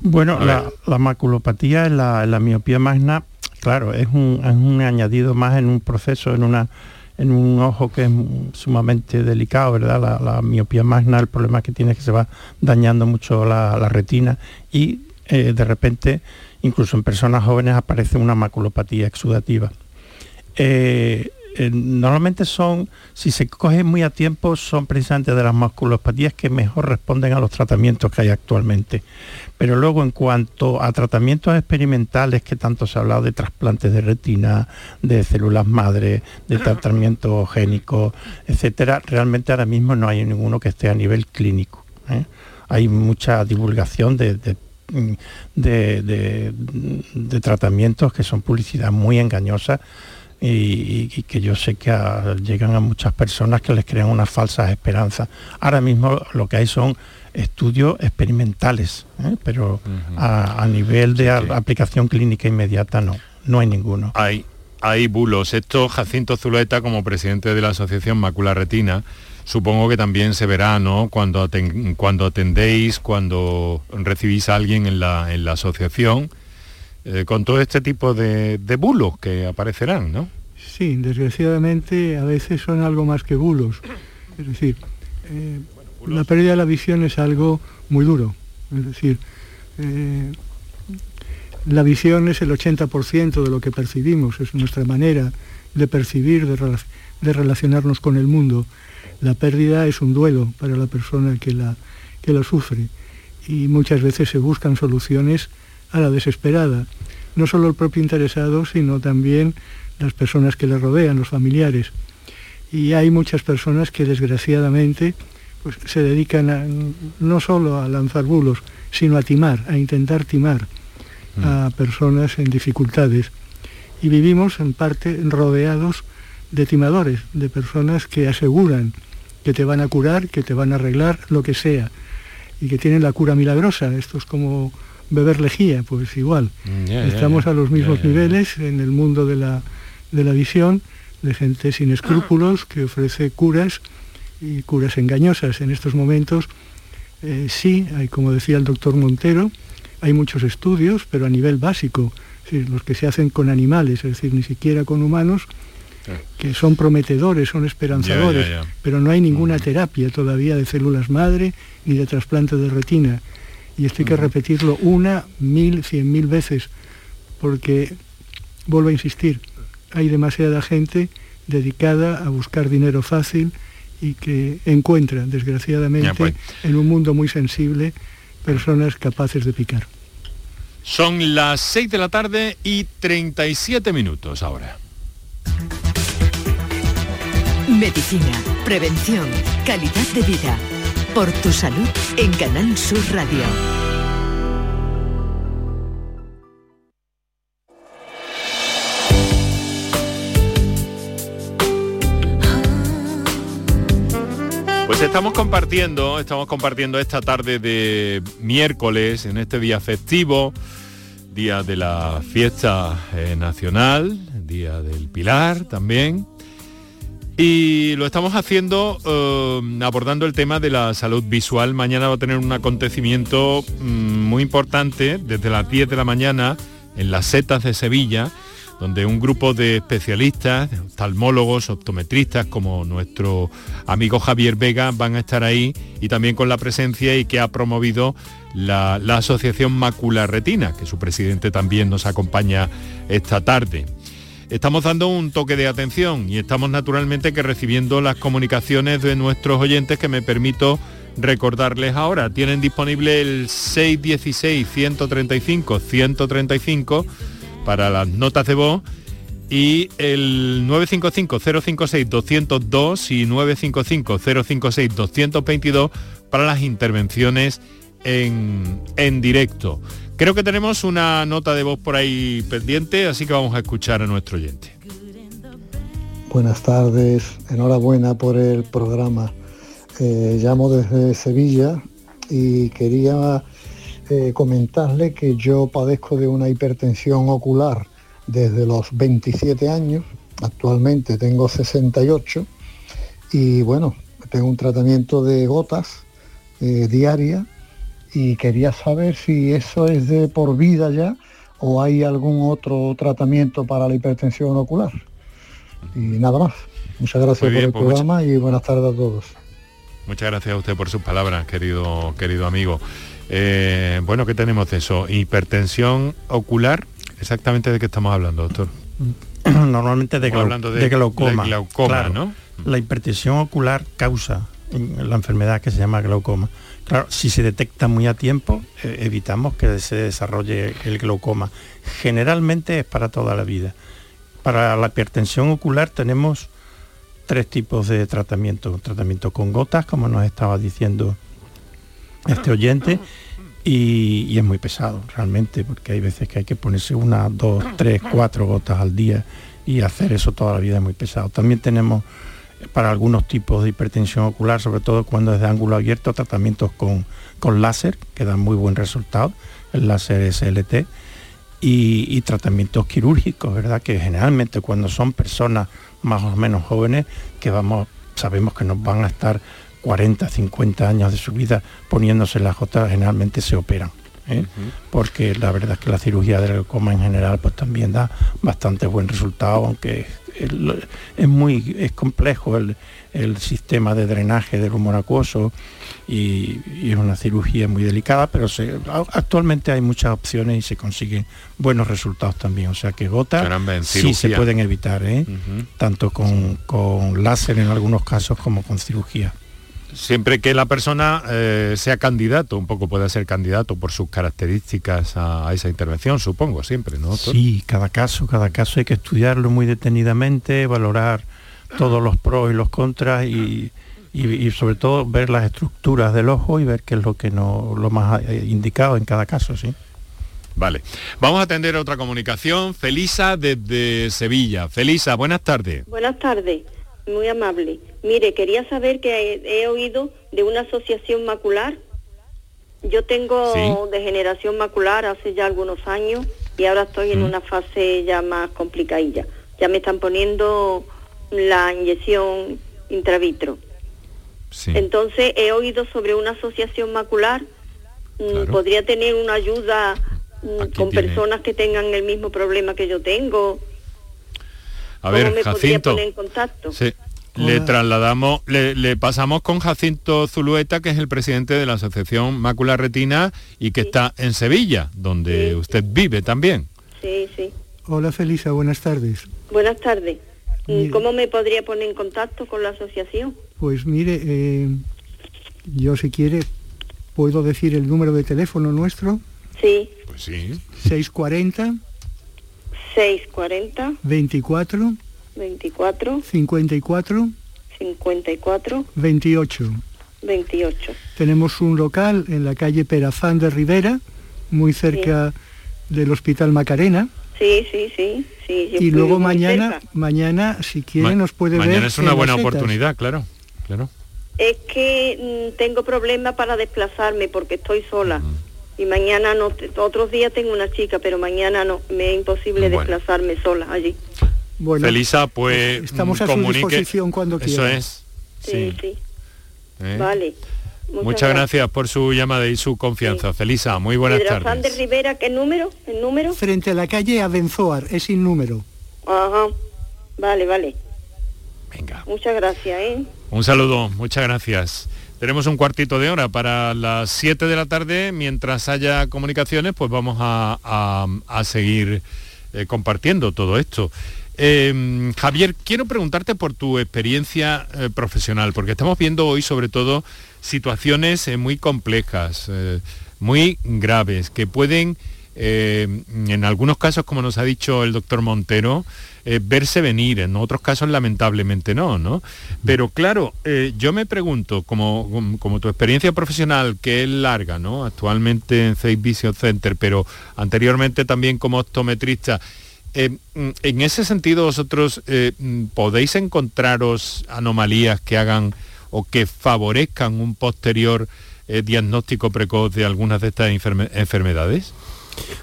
Bueno, la, maculopatía en la, la, miopía magna, claro, es un, es un añadido más en un proceso, en una en un ojo que es sumamente delicado, ¿verdad? La, miopía magna, el problema que tiene es que se va dañando mucho la, retina y eh, de repente, incluso en personas jóvenes, aparece una maculopatía exudativa. Eh, eh, normalmente son, si se cogen muy a tiempo, son precisamente de las maculopatías que mejor responden a los tratamientos que hay actualmente. Pero luego en cuanto a tratamientos experimentales, que tanto se ha hablado de trasplantes de retina, de células madre, de [clears throat] tratamiento génico, etcétera, realmente ahora mismo no hay ninguno que esté a nivel clínico. ¿eh? Hay mucha divulgación de, de tratamientos que son publicidad muy engañosa y, que yo sé que llegan a muchas personas que les crean unas falsas esperanzas. Ahora mismo lo que hay son estudios experimentales, ¿eh? pero a, nivel de aplicación clínica inmediata no, no hay ninguno. Hay, hay bulos. Esto, Jacinto Zuleta, como presidente de la Asociación Macula Retina, supongo que también se verá, ¿no? Cuando, cuando atendéis, cuando recibís a alguien en la, en la asociación eh, con todo este tipo de, bulos que aparecerán, ¿no? Sí, desgraciadamente a veces son algo más que bulos. Es decir, eh, la pérdida de la visión es algo muy duro. Es decir, eh, la visión es el 80% de lo que percibimos, es nuestra manera de percibir, de, de, relacionarnos con el mundo. La pérdida es un duelo para la persona que la, que la sufre y muchas veces se buscan soluciones a la desesperada. No solo el propio interesado, sino también las personas que le rodean, los familiares. Y hay muchas personas que desgraciadamente pues, se dedican no solo a lanzar bulos, sino a timar, a intentar timar a mm. personas en dificultades. Y vivimos en parte rodeados de timadores, de personas que aseguran que te van a curar, que te van a arreglar, lo que sea, y que tienen la cura milagrosa. Esto es como beber lejía, pues igual. Mm, Estamos a los mismos niveles en el mundo de la, de la visión, de gente sin escrúpulos que ofrece curas y curas engañosas. En estos momentos eh, sí, hay, como decía el doctor Montero, hay muchos estudios, pero a nivel básico, los que se hacen con animales, es decir, ni siquiera con humanos, que son prometedores, son esperanzadores, pero no hay ninguna terapia todavía de células madre ni de trasplante de retina y esto hay que repetirlo una, mil, cien mil veces, porque, vuelvo a insistir, hay demasiada gente dedicada a buscar dinero fácil y que encuentra, desgraciadamente, pues. en un mundo muy sensible, personas capaces de picar. Son las 6 de la tarde y 37 minutos ahora. Medicina, prevención, calidad de vida. Por tu salud en Canal Sur Radio. Pues estamos compartiendo, estamos compartiendo esta tarde de miércoles, en este día festivo, día de la fiesta eh, nacional, día del Pilar también. Y lo estamos haciendo eh, abordando el tema de la salud visual. Mañana va a tener un acontecimiento mm, muy importante desde las 10 de la mañana en las setas de Sevilla, donde un grupo de especialistas, oftalmólogos, optometristas, como nuestro amigo Javier Vega, van a estar ahí y también con la presencia y que ha promovido la, la Asociación Macula Retina, que su presidente también nos acompaña esta tarde. Estamos dando un toque de atención y estamos naturalmente que recibiendo las comunicaciones de nuestros oyentes que me permito recordarles ahora. Tienen disponible el 616-135-135 para las notas de voz y el 955-056-202 y 955-056-222 para las intervenciones en, en directo. Creo que tenemos una nota de voz por ahí pendiente, así que vamos a escuchar a nuestro oyente. Buenas tardes, enhorabuena por el programa. Eh, llamo desde Sevilla y quería eh, comentarle que yo padezco de una hipertensión ocular desde los 27 años, actualmente tengo 68 y bueno, tengo un tratamiento de gotas eh, diaria y quería saber si eso es de por vida ya o hay algún otro tratamiento para la hipertensión ocular. Y nada más. Muchas gracias por el pues programa y buenas tardes a todos. Muchas gracias a usted por sus palabras, querido, querido amigo. Eh, bueno, ¿qué tenemos de eso? Hipertensión ocular, exactamente de qué estamos hablando, doctor. [clears throat] Normalmente de, hablando de, glaucoma. glaucoma ¿no? La hipertensión ocular causa la enfermedad que se llama glaucoma. Si se detecta muy a tiempo, eh, evitamos que se desarrolle el glaucoma. Generalmente es para toda la vida. Para la hipertensión ocular tenemos tres tipos de tratamiento. Tratamiento con gotas, como nos estaba diciendo este oyente, y, es muy pesado realmente, porque hay veces que hay que ponerse una, dos, tres, cuatro gotas al día y hacer eso toda la vida es muy pesado. También tenemos para algunos tipos de hipertensión ocular, sobre todo cuando es de ángulo abierto, tratamientos con, con láser, que dan muy buen resultado, el láser SLT, y, y, tratamientos quirúrgicos, ¿verdad? Que generalmente cuando son personas más o menos jóvenes, que vamos, sabemos que nos van a estar 40, 50 años de su vida poniéndose las gotas, generalmente se operan. ¿eh? porque la verdad es que la cirugía del glaucoma en general pues también da bastante buen resultado, aunque es muy es complejo el, sistema de drenaje del humor acuoso y, es una cirugía muy delicada, pero actualmente hay muchas opciones y se consiguen buenos resultados también. O sea que gotas sí se pueden evitar, ¿eh? tanto con, con láser en algunos casos como con cirugía siempre que la persona eh, sea candidato, un poco puede ser candidato por sus características a, esa intervención, supongo, siempre, ¿no? Sí, cada caso, cada caso hay que estudiarlo muy detenidamente, valorar todos los pros y los contras y, sobre todo ver las estructuras del ojo y ver qué es lo que no lo más eh, indicado en cada caso, sí. Vale. Vamos a atender otra comunicación. Felisa desde Sevilla. Felisa, buenas tardes. Buenas tardes muy amable. Mire, quería saber que he, oído de una asociación macular. Yo tengo degeneración macular hace ya algunos años y ahora estoy en una fase ya más complicadilla. Ya me están poniendo la inyección intravitro. Entonces he oído sobre una asociación macular. Mm, ¿Podría tener una ayuda mm, con personas que tengan el mismo problema que yo tengo? A ver, Jacinto. en contacto? Sí. Le trasladamos, le, pasamos con Jacinto Zulueta, que es el presidente de la Asociación Mácula Retina y que está en Sevilla, donde usted vive también. Sí, sí. Hola Felisa, buenas tardes. Buenas tardes. ¿Cómo me podría poner en contacto con la asociación? Pues mire, eh, yo si quiere puedo decir el número de teléfono nuestro. Sí. Pues sí. 640 640 24 24 54 54 28 28 Tenemos un local en la calle Perafán de Rivera, muy cerca del Hospital Macarena. Sí, sí, sí, sí. Y luego mañana, mañana, si quiere, nos puede ver. Mañana es una buena oportunidad, claro, claro. Es que mm, tengo problemas para desplazarme porque estoy sola y mañana no, otros días tengo una chica, pero mañana no, me es imposible desplazarme sola allí. Bueno, Felisa, pues estamos a su disposición cuando quiera. Eso es. Sí, sí. ¿Eh? Vale. Muchas, gracias. por su llamada y su confianza. Felisa, muy buenas tardes. de Rivera, ¿qué número? ¿El número? Frente a la calle Abenzoar, es sin número. Ajá. Vale, vale. Venga. Muchas gracias, ¿eh? Un saludo, muchas gracias. Tenemos un cuartito de hora para las 7 de la tarde. Mientras haya comunicaciones, pues vamos a, seguir eh, compartiendo todo esto. Em, Javier, quiero preguntarte por tu experiencia eh, profesional, porque estamos viendo hoy sobre todo situaciones muy complejas, muy graves, que pueden, en algunos casos, como nos ha dicho el doctor Montero, eh, verse venir, en otros casos lamentablemente no, ¿no? Pero claro, eh, yo me pregunto, como, como, tu experiencia profesional, que es larga, ¿no? Actualmente en Face Vision Center, pero anteriormente también como optometrista, eh, en ese sentido vosotros podéis encontraros anomalías que hagan o que favorezcan un posterior diagnóstico precoz de algunas de estas enfermedades?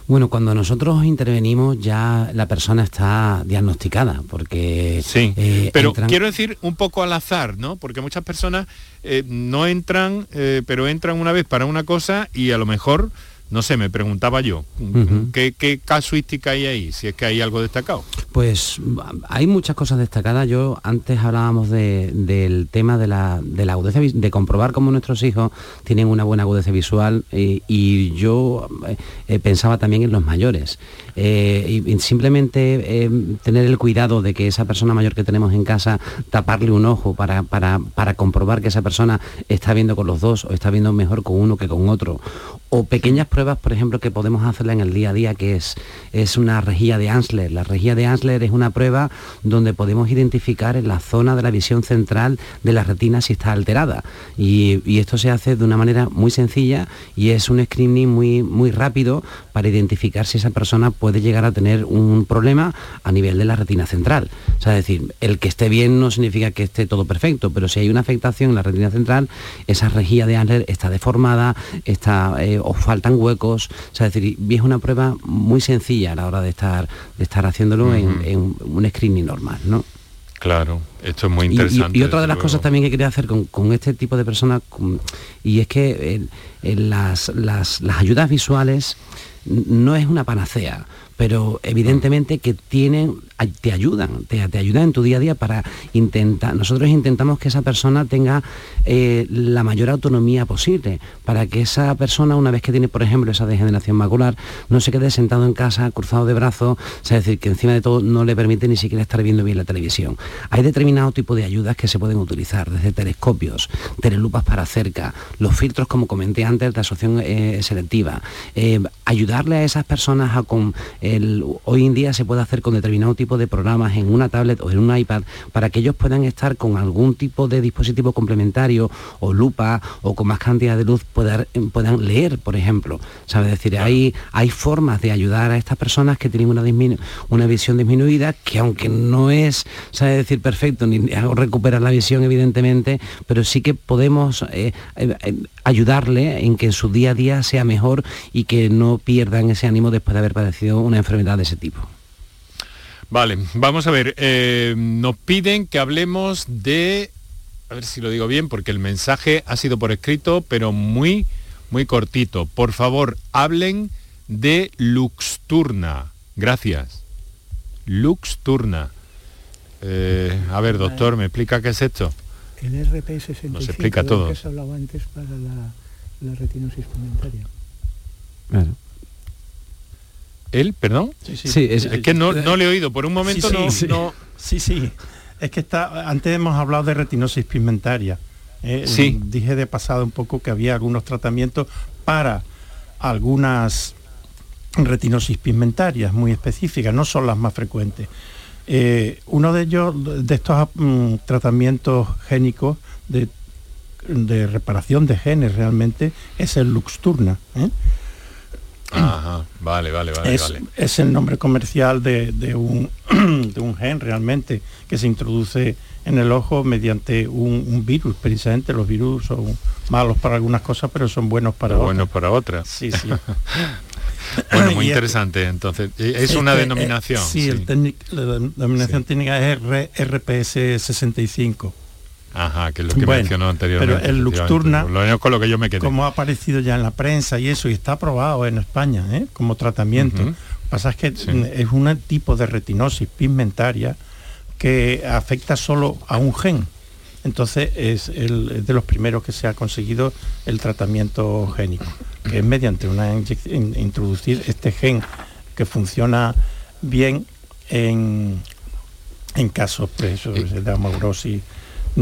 Bueno, cuando nosotros intervenimos ya la persona está diagnosticada, porque... Sí, eh, pero quiero decir un poco al azar, ¿no? Porque muchas personas eh, no entran, eh, pero entran una vez para una cosa y a lo mejor no sé, me preguntaba yo, ¿qué, casuística hay ahí? Si es que hay algo destacado. Pues hay muchas cosas destacadas. Yo antes hablábamos del tema de la, de la agudeza, de comprobar cómo nuestros hijos tienen una buena agudeza visual eh, y yo eh, pensaba también en los mayores. Eh, y simplemente tener el cuidado de que esa persona mayor que tenemos en casa, taparle un ojo para, para, para comprobar que esa persona está viendo con los dos o está viendo mejor con uno que con otro. O pequeñas pruebas, por ejemplo, que podemos hacerla en el día a día, que es, es una rejilla de Ansler. La rejilla de Ansler es una prueba donde podemos identificar en la zona de la visión central de la retina si está alterada. Y, esto se hace de una manera muy sencilla y es un screening muy, muy rápido para identificar si esa persona puede llegar a tener un problema a nivel de la retina central. O sea, es decir, el que esté bien no significa que esté todo perfecto, pero si hay una afectación en la retina central, esa rejilla de Ansler está deformada, está, eh, o faltan huecos, o sea, es decir, es una prueba muy sencilla a la hora de estar, de estar haciéndolo en, un screening normal, ¿no? Claro, esto es muy interesante. Y, otra de las cosas también que quería hacer con, este tipo de personas, y es que las, las, ayudas visuales no es una panacea, pero evidentemente que tienen te ayudan, te, ayudan en tu día a día para intentar, nosotros intentamos que esa persona tenga eh, la mayor autonomía posible, para que esa persona, una vez que tiene, por ejemplo, esa degeneración macular, no se quede sentado en casa, cruzado de brazos, es decir, que encima de todo no le permite ni siquiera estar viendo bien la televisión. Hay determinado tipo de ayudas que se pueden utilizar, desde telescopios, telelupas para cerca, los filtros, como comenté antes, de absorción eh, selectiva, eh, ayudarle a esas personas a con el, hoy en día se puede hacer con determinado tipo de programas en una tablet o en un iPad para que ellos puedan estar con algún tipo de dispositivo complementario o lupa o con más cantidad de luz puedan, puedan leer, por ejemplo. ¿Sabes? decir, hay, hay formas de ayudar a estas personas que tienen una, una visión disminuida que aunque no es, ¿sabes? decir, perfecto, ni recuperar la visión evidentemente, pero sí que podemos eh, eh, eh, ayudarle en que su día a día sea mejor y que no pierdan ese ánimo después de haber padecido una enfermedad de ese tipo. Vale, vamos a ver, eh, nos piden que hablemos de, a ver si lo digo bien, porque el mensaje ha sido por escrito, pero muy, muy cortito. Por favor, hablen de Luxturna. Gracias. Luxturna. Eh, a ver, doctor, ¿me explica qué es esto? El RP65 Nos explica todo. que se hablaba antes para la, la retinosis pigmentaria. ¿Él, perdón? Sí, sí. es, que no, le he oído, por un momento no, Sí, sí. Es que está, antes hemos hablado de retinosis pigmentaria. Eh, sí. Dije de pasado un poco que había algunos tratamientos para algunas retinosis pigmentarias muy específicas, no son las más frecuentes. Eh, uno de ellos, de estos mm, tratamientos génicos de, reparación de genes realmente, es el Luxturna. ¿eh? Ajá, vale, vale, vale. Es, vale. es el nombre comercial de, un, [clears throat] de, un, gen realmente que se introduce en el ojo mediante un, virus. Precisamente los virus son malos para algunas cosas, pero son buenos para otras. Buenos para otras. Sí, sí. [laughs] bueno, [laughs] muy interesante. Entonces, es una denominación. sí, la denominación técnica es RPS 65. Ajá, que es lo que mencionó anteriormente. Pero el Luxturna, lo con lo que yo me quedé. como ha aparecido ya en la prensa y eso, y está aprobado en España ¿eh? como tratamiento. Lo que pasa es que es un tipo de retinosis pigmentaria que afecta solo a un gen. Entonces es, el, de los primeros que se ha conseguido el tratamiento génico, que es mediante una introducir este gen que funciona bien en, en casos pues, de amaurosis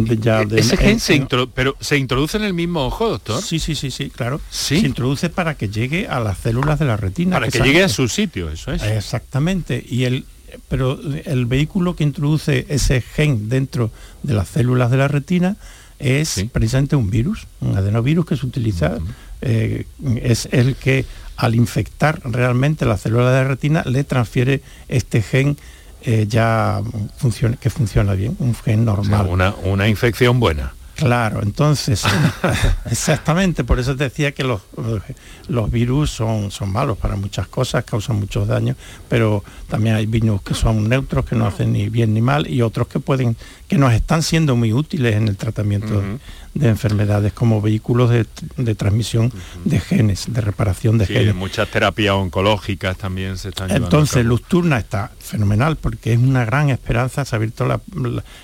ya de, ese gen se pero se introduce en el mismo ojo doctor. Sí sí sí sí claro. ¿Sí? se introduce para que llegue a las células de la retina para que, llegue a su sitio eso es. Exactamente. Y el pero el vehículo que introduce ese gen dentro de las células de la retina es precisamente un virus un adenovirus que se utiliza eh, es el que al infectar realmente la célula de la retina le transfiere este gen eh, ya funciona, que funciona bien, un gen normal. una, una infección buena. Claro, entonces, [laughs] exactamente, por eso te decía que los, los virus son, son malos para muchas cosas, causan muchos daños, pero también hay virus que son neutros, que no hacen ni bien ni mal, y otros que pueden, que nos están siendo muy útiles en el tratamiento de enfermedades como vehículos de, transmisión de genes, de reparación de sí, genes. Muchas terapias oncológicas también se están Entonces, Luz Turna está fenomenal porque es una gran esperanza saber toda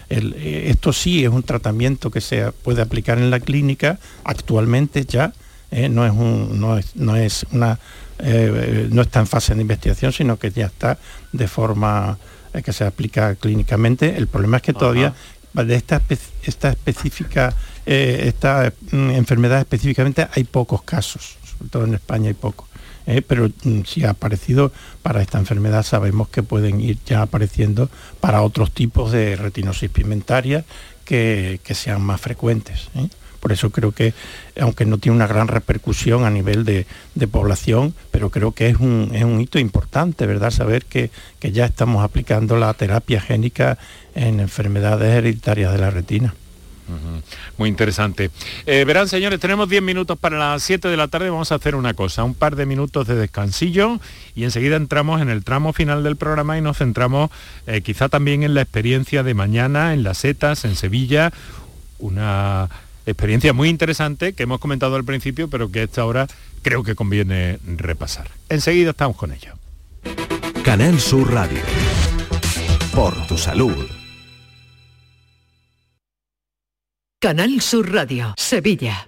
esto sí es un tratamiento que se puede aplicar en la clínica. Actualmente ya, eh, no, es un, no, es, no es una eh, no está en fase de investigación, sino que ya está de forma eh, que se aplica clínicamente. El problema es que todavía de esta, esta específica, eh, esta mm, enfermedad específicamente hay pocos casos, sobre todo en España hay pocos. Eh, pero mm, si ha aparecido para esta enfermedad sabemos que pueden ir ya apareciendo para otros tipos de retinosis pigmentaria que, sean más frecuentes. ¿eh? Por eso creo que, aunque no tiene una gran repercusión a nivel de, población, pero creo que es un, es un, hito importante, ¿verdad? Saber que, que ya estamos aplicando la terapia génica en enfermedades hereditarias de la retina. Muy interesante. Eh, verán, señores, tenemos 10 minutos para las 7 de la tarde. Vamos a hacer una cosa, un par de minutos de descansillo y enseguida entramos en el tramo final del programa y nos centramos eh, quizá también en la experiencia de mañana en las setas, en Sevilla. Una experiencia muy interesante que hemos comentado al principio, pero que esta hora creo que conviene repasar. Enseguida estamos con ello. Canal Sur Radio. Por tu salud. Canal Sur Radio, Sevilla.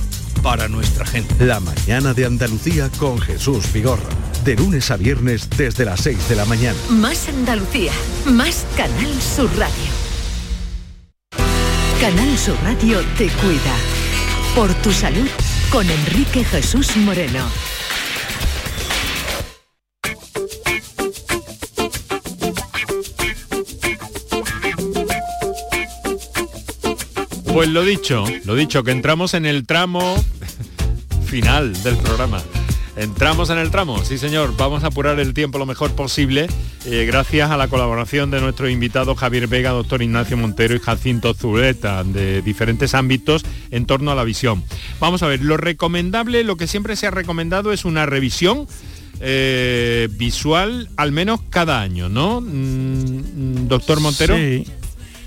para nuestra gente. La mañana de Andalucía con Jesús Vigorra. De lunes a viernes desde las 6 de la mañana. Más Andalucía, más Canal Sur Radio. Canal Sur Radio te cuida. Por tu salud con Enrique Jesús Moreno. Pues lo dicho, lo dicho, que entramos en el tramo [laughs] final del programa. Entramos en el tramo, sí señor, vamos a apurar el tiempo lo mejor posible, eh, gracias a la colaboración de nuestro invitado Javier Vega, doctor Ignacio Montero y Jacinto Zuleta, de diferentes ámbitos en torno a la visión. Vamos a ver, lo recomendable, lo que siempre se ha recomendado es una revisión eh, visual al menos cada año, ¿no? Mm, doctor Montero.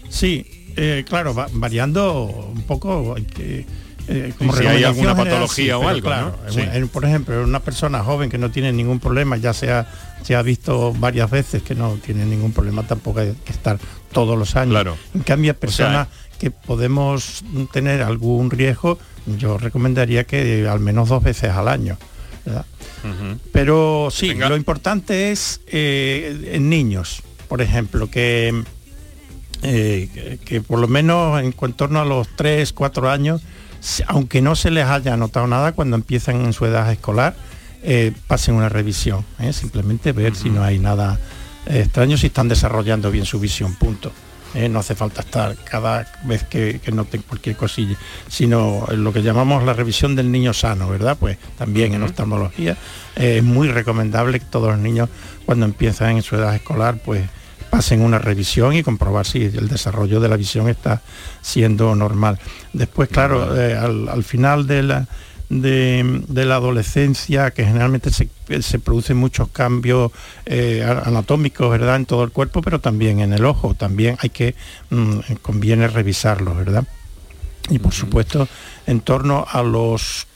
Sí, eh, claro, variando un poco, hay que, eh, como si hay alguna patología o algo, claro, por ejemplo, una persona joven que no tiene ningún problema, ya sea se ha visto varias veces que no tiene ningún problema, tampoco hay que estar todos los años. Claro. En cambio, personas que podemos tener algún riesgo, yo recomendaría que al menos dos veces al año. Pero sí, lo importante es eh, en niños, por ejemplo, que, eh, que por lo menos en, torno a los 3, 4 años, aunque no se les haya notado nada cuando empiezan en su edad escolar, eh, pasen una revisión, simplemente ver si no hay nada extraño, si están desarrollando bien su visión, punto. ¿eh? no hace falta estar cada vez que, noten cualquier cosilla, sino lo que llamamos la revisión del niño sano, ¿verdad? Pues también en oftalmología eh, es muy recomendable que todos los niños cuando empiezan en su edad escolar, pues pasen una revisión y comprobar si el desarrollo de la visión está siendo normal. Después, claro, eh, al, final de la, de, la adolescencia, que generalmente se, producen muchos cambios eh, anatómicos, ¿verdad? En todo el cuerpo, pero también en el ojo. También hay que, mm, conviene revisarlos, ¿verdad? Y por supuesto, en torno a los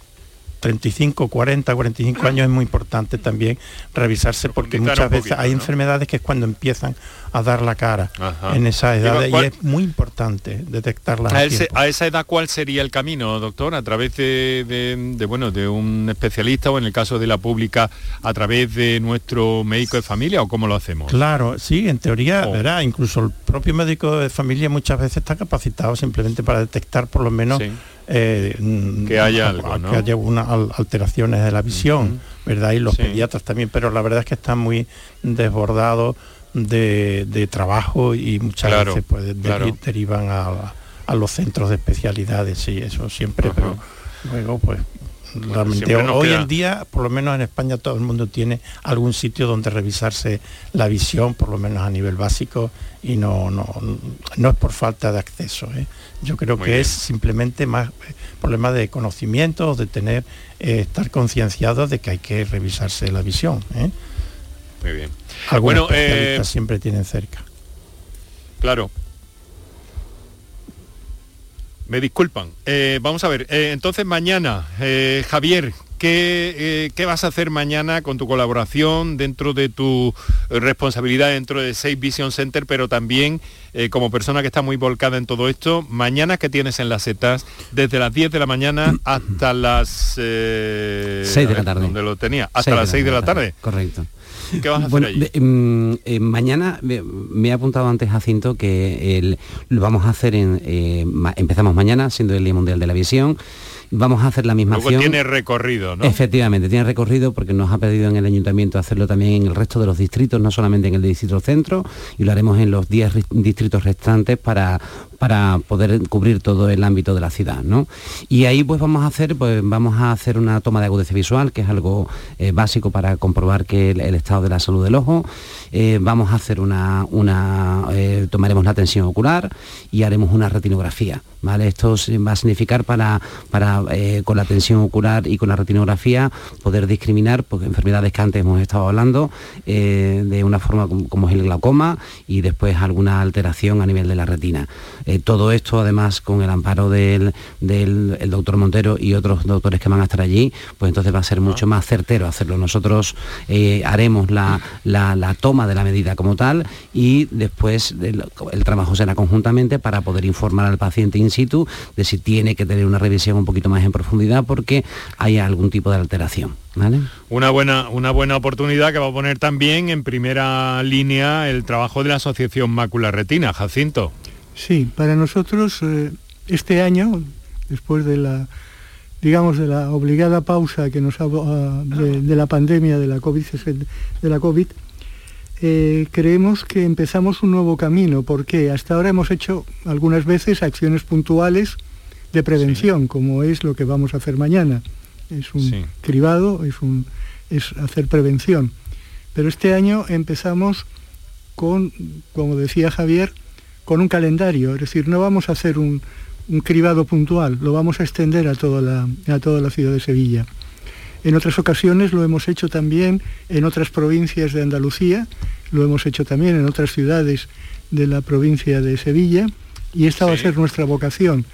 35, 40, 45 años es muy importante también revisarse porque muchas veces hay enfermedades que es cuando empiezan a dar la cara en esa edad y, es muy importante detectarlas. A, esa edad cuál sería el camino, doctor? A través de, bueno de un especialista o en el caso de la pública a través de nuestro médico de familia o cómo lo hacemos? Claro, sí, en teoría, oh. verá, incluso el propio médico de familia muchas veces está capacitado simplemente para detectar por lo menos eh, que haya algo, que haya unas alteraciones de la visión, ¿verdad? Y los pediatras también, pero la verdad es que están muy desbordados de, trabajo y muchas veces pues, derivan a, los centros de especialidades y eso siempre, pero luego pues realmente hoy en día, por lo menos en España, todo el mundo tiene algún sitio donde revisarse la visión, por lo menos a nivel básico, y no, no, no es por falta de acceso. ¿eh? Yo creo que es simplemente más eh, problema de conocimiento, de tener, eh, estar concienciados de que hay que revisarse la visión. Muy bien. Algunos especialistas siempre tienen cerca. Claro, me disculpan. Eh, vamos a ver, eh, entonces mañana, eh, Javier, ¿qué, ¿qué, vas a hacer mañana con tu colaboración dentro de tu responsabilidad dentro de Safe Vision Center, pero también como persona que está muy volcada en todo esto? Mañana, ¿qué tienes en las setas? Desde las 10 de la mañana hasta las... 6 de la tarde. Donde lo tenía, hasta las 6 de la tarde. Correcto. ¿Qué vas a hacer allí? Mm, eh, mañana me, he apuntado antes Jacinto que lo vamos a hacer en eh, empezamos mañana siendo el Día Mundial de la Visión vamos a hacer la misma Luego tiene recorrido, ¿no? Efectivamente, tiene recorrido porque nos ha pedido en el ayuntamiento hacerlo también en el resto de los distritos, no solamente en el distrito centro, y lo haremos en los 10 distritos restantes para, para poder cubrir todo el ámbito de la ciudad, ¿no? Y ahí pues vamos a hacer, pues vamos a hacer una toma de agudeza visual, que es algo eh, básico para comprobar que el, estado de la salud del ojo. Eh, vamos a hacer una, una eh, tomaremos la tensión ocular y haremos una retinografía, ¿vale? Esto va a significar para, para con la tensión ocular y con la retinografía poder discriminar pues, enfermedades que antes hemos estado hablando de una forma como, es el glaucoma y después alguna alteración a nivel de la retina. Eh, todo esto, además, con el amparo del, doctor Montero y otros doctores que van a estar allí, pues entonces va a ser mucho más certero hacerlo. Nosotros eh, haremos la, toma de la medida como tal y después el, trabajo será conjuntamente para poder informar al paciente in situ de si tiene que tener una revisión un poquito más en profundidad porque hay algún tipo de alteración. Una, buena, una buena oportunidad que va a poner también en primera línea el trabajo de la Asociación Mácula Retina, Jacinto. Sí, para nosotros eh, este año, después de la, digamos, de la obligada pausa que nos ha, ah, de, la pandemia de la COVID, de la COVID eh, creemos que empezamos un nuevo camino, porque hasta ahora hemos hecho algunas veces acciones puntuales de prevención, como es lo que vamos a hacer mañana. Es un cribado, es, un, es hacer prevención. Pero este año empezamos con, como decía Javier, con un calendario, es decir, no vamos a hacer un, cribado puntual, lo vamos a extender a toda, la, a toda la ciudad de Sevilla. En otras ocasiones lo hemos hecho también en otras provincias de Andalucía, lo hemos hecho también en otras ciudades de la provincia de Sevilla y esta va a ser nuestra vocación.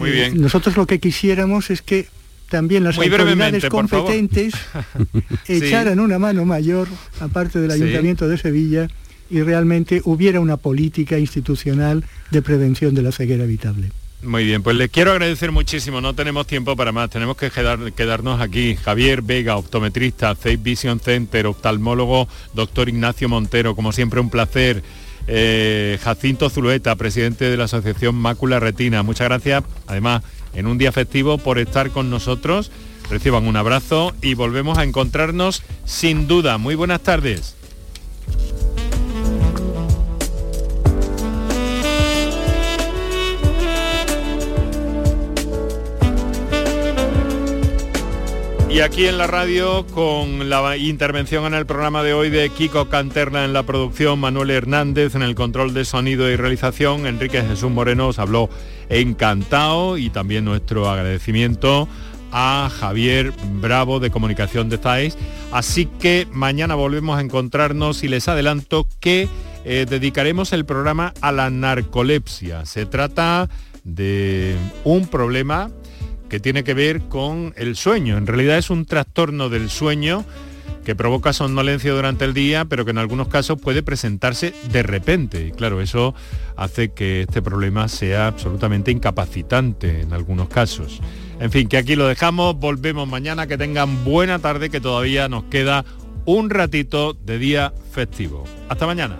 Muy bien. Nosotros lo que quisiéramos es que también las autoridades competentes [laughs] echaran una mano mayor, aparte del Ayuntamiento de Sevilla, y realmente hubiera una política institucional de prevención de la ceguera evitable. Muy bien, pues les quiero agradecer muchísimo, no tenemos tiempo para más, tenemos que quedarnos aquí. Javier Vega, optometrista, Safe Vision Center, oftalmólogo, doctor Ignacio Montero, como siempre un placer. Eh, Jacinto Zulueta, presidente de la Asociación Mácula Retina, muchas gracias, además, en un día festivo por estar con nosotros. Reciban un abrazo y volvemos a encontrarnos sin duda. Muy buenas tardes. Y aquí en la radio, con la intervención en el programa de hoy de Kiko Canterna en la producción, Manuel Hernández en el control de sonido y realización, Enrique Jesús Moreno os habló encantado y también nuestro agradecimiento a Javier Bravo de Comunicación de TAIS. Así que mañana volvemos a encontrarnos y les adelanto que eh, dedicaremos el programa a la narcolepsia. Se trata de un problema que tiene que ver con el sueño. En realidad es un trastorno del sueño que provoca somnolencia durante el día, pero que en algunos casos puede presentarse de repente. Y claro, eso hace que este problema sea absolutamente incapacitante en algunos casos. En fin, que aquí lo dejamos, volvemos mañana, que tengan buena tarde, que todavía nos queda un ratito de día festivo. Hasta mañana.